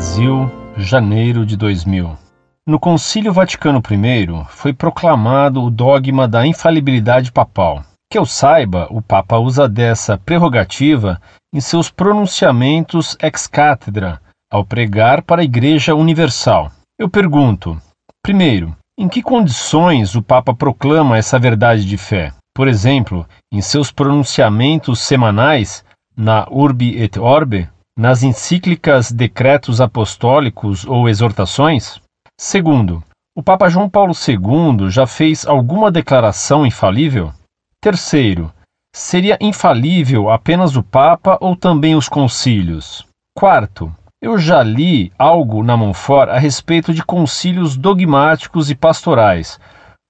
Brasil, janeiro de 2000. No Concílio Vaticano I foi proclamado o dogma da infalibilidade papal. Que eu saiba, o Papa usa dessa prerrogativa em seus pronunciamentos ex cátedra, ao pregar para a Igreja Universal. Eu pergunto: primeiro, em que condições o Papa proclama essa verdade de fé? Por exemplo, em seus pronunciamentos semanais na Urbi et Orbe, nas encíclicas decretos apostólicos ou exortações? Segundo, o Papa João Paulo II já fez alguma declaração infalível? Terceiro, seria infalível apenas o Papa ou também os concílios? Quarto, eu já li algo na Monfort a respeito de concílios dogmáticos e pastorais.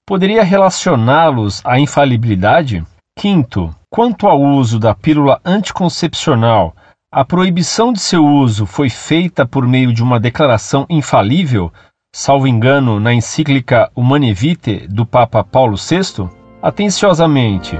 Poderia relacioná-los à infalibilidade? Quinto, quanto ao uso da pílula anticoncepcional, a proibição de seu uso foi feita por meio de uma declaração infalível, salvo engano, na encíclica Humane Vitae do Papa Paulo VI? Atenciosamente.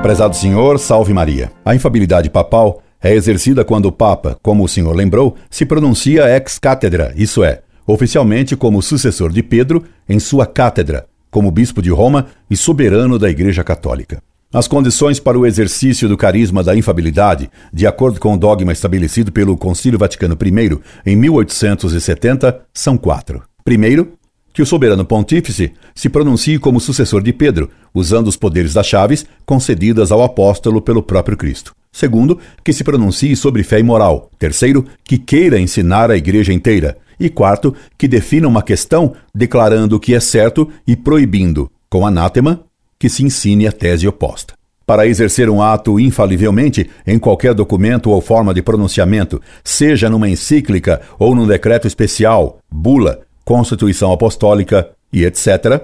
Prezado Senhor, salve Maria. A infabilidade papal é exercida quando o Papa, como o senhor lembrou, se pronuncia ex cátedra, isso é, oficialmente como sucessor de Pedro em sua cátedra, como bispo de Roma e soberano da Igreja Católica. As condições para o exercício do carisma da infabilidade, de acordo com o dogma estabelecido pelo Concílio Vaticano I em 1870, são quatro. Primeiro, que o soberano pontífice se pronuncie como sucessor de Pedro, usando os poderes das chaves concedidas ao apóstolo pelo próprio Cristo. Segundo, que se pronuncie sobre fé e moral. Terceiro, que queira ensinar a igreja inteira. E quarto, que defina uma questão declarando o que é certo e proibindo, com anátema, que se ensine a tese oposta. Para exercer um ato infalivelmente em qualquer documento ou forma de pronunciamento, seja numa encíclica ou num decreto especial, bula, Constituição Apostólica e etc.,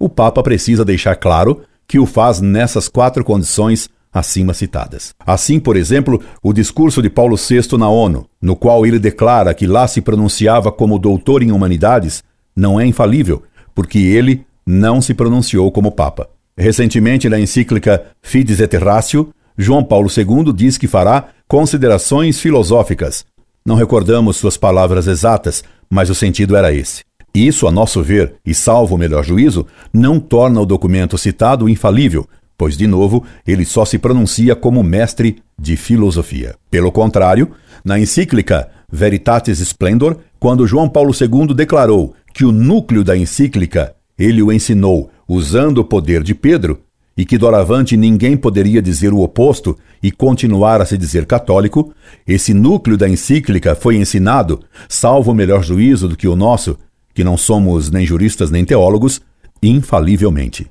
o Papa precisa deixar claro que o faz nessas quatro condições acima citadas. Assim, por exemplo, o discurso de Paulo VI na ONU, no qual ele declara que lá se pronunciava como doutor em humanidades, não é infalível, porque ele não se pronunciou como Papa. Recentemente, na encíclica Fides et Ratio, João Paulo II diz que fará considerações filosóficas. Não recordamos suas palavras exatas, mas o sentido era esse. Isso, a nosso ver, e salvo o melhor juízo, não torna o documento citado infalível, pois, de novo, ele só se pronuncia como mestre de filosofia. Pelo contrário, na encíclica Veritatis Splendor, quando João Paulo II declarou que o núcleo da encíclica ele o ensinou usando o poder de Pedro, e que doravante ninguém poderia dizer o oposto e continuar a se dizer católico, esse núcleo da encíclica foi ensinado, salvo melhor juízo do que o nosso, que não somos nem juristas nem teólogos, infalivelmente.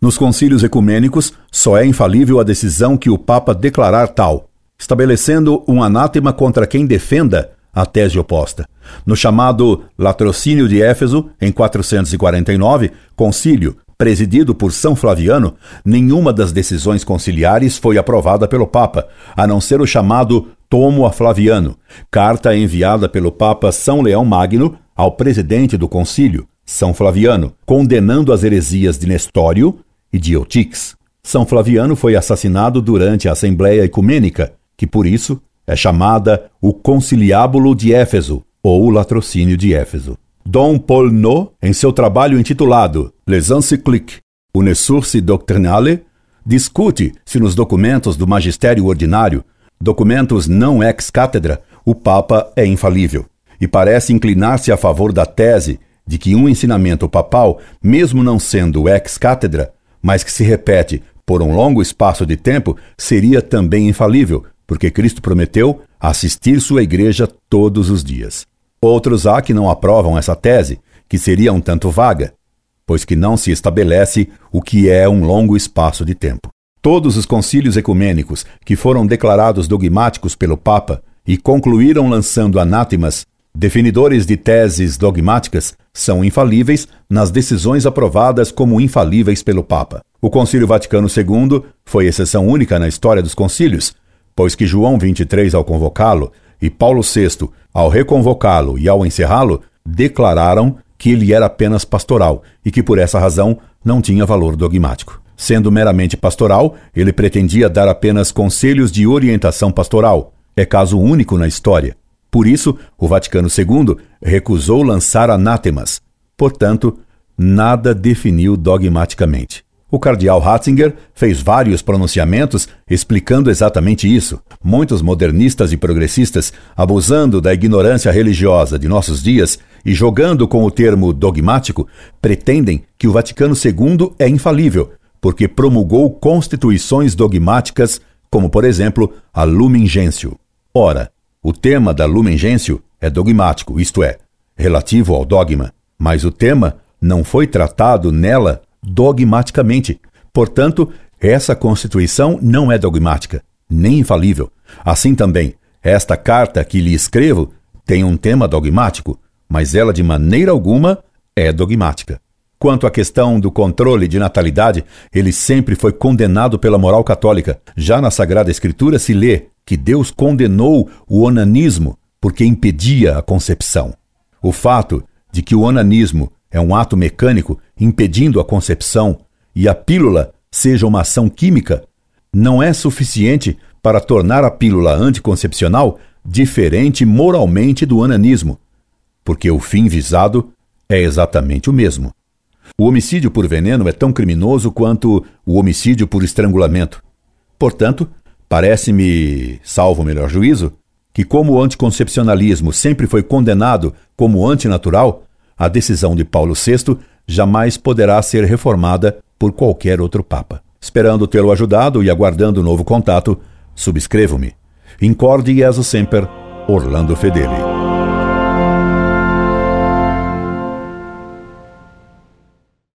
Nos concílios ecumênicos, só é infalível a decisão que o Papa declarar tal, estabelecendo um anátema contra quem defenda a tese oposta. No chamado Latrocínio de Éfeso, em 449, concílio presidido por São Flaviano, nenhuma das decisões conciliares foi aprovada pelo Papa, a não ser o chamado Tomo a Flaviano, carta enviada pelo Papa São Leão Magno ao presidente do concílio, São Flaviano, condenando as heresias de Nestório e de Eutix. São Flaviano foi assassinado durante a Assembleia Ecumênica, que por isso é chamada o Conciliábulo de Éfeso, ou o Latrocínio de Éfeso. Dom Paul No, em seu trabalho intitulado Les Encycliques, une source doctrinale, discute se nos documentos do magistério ordinário, documentos não ex cátedra, o Papa é infalível, e parece inclinar-se a favor da tese de que um ensinamento papal, mesmo não sendo ex cátedra, mas que se repete por um longo espaço de tempo, seria também infalível, porque Cristo prometeu assistir sua igreja todos os dias. Outros há que não aprovam essa tese, que seria um tanto vaga, pois que não se estabelece o que é um longo espaço de tempo. Todos os concílios ecumênicos que foram declarados dogmáticos pelo Papa e concluíram lançando anátemas, definidores de teses dogmáticas, são infalíveis nas decisões aprovadas como infalíveis pelo Papa. O Concílio Vaticano II foi exceção única na história dos concílios, pois que João 23, ao convocá-lo, e Paulo VI, ao reconvocá-lo e ao encerrá-lo, declararam que ele era apenas pastoral e que por essa razão não tinha valor dogmático. Sendo meramente pastoral, ele pretendia dar apenas conselhos de orientação pastoral. É caso único na história. Por isso, o Vaticano II recusou lançar anátemas. Portanto, nada definiu dogmaticamente. O cardeal Ratzinger fez vários pronunciamentos explicando exatamente isso. Muitos modernistas e progressistas, abusando da ignorância religiosa de nossos dias e jogando com o termo dogmático, pretendem que o Vaticano II é infalível, porque promulgou constituições dogmáticas, como por exemplo a Lumen Gentium. Ora, o tema da Lumen Gentium é dogmático, isto é, relativo ao dogma, mas o tema não foi tratado nela dogmaticamente. Portanto, essa Constituição não é dogmática, nem infalível. Assim também, esta carta que lhe escrevo tem um tema dogmático, mas ela de maneira alguma é dogmática. Quanto à questão do controle de natalidade, ele sempre foi condenado pela moral católica. Já na Sagrada Escritura se lê que Deus condenou o onanismo porque impedia a concepção. O fato de que o onanismo é um ato mecânico impedindo a concepção e a pílula seja uma ação química, não é suficiente para tornar a pílula anticoncepcional diferente moralmente do ananismo, porque o fim visado é exatamente o mesmo. O homicídio por veneno é tão criminoso quanto o homicídio por estrangulamento. Portanto, parece-me, salvo o melhor juízo, que como o anticoncepcionalismo sempre foi condenado como antinatural, a decisão de Paulo VI jamais poderá ser reformada por qualquer outro Papa. Esperando tê-lo ajudado e aguardando novo contato, subscrevo-me. Incorde Jesus Semper, Orlando Fedeli.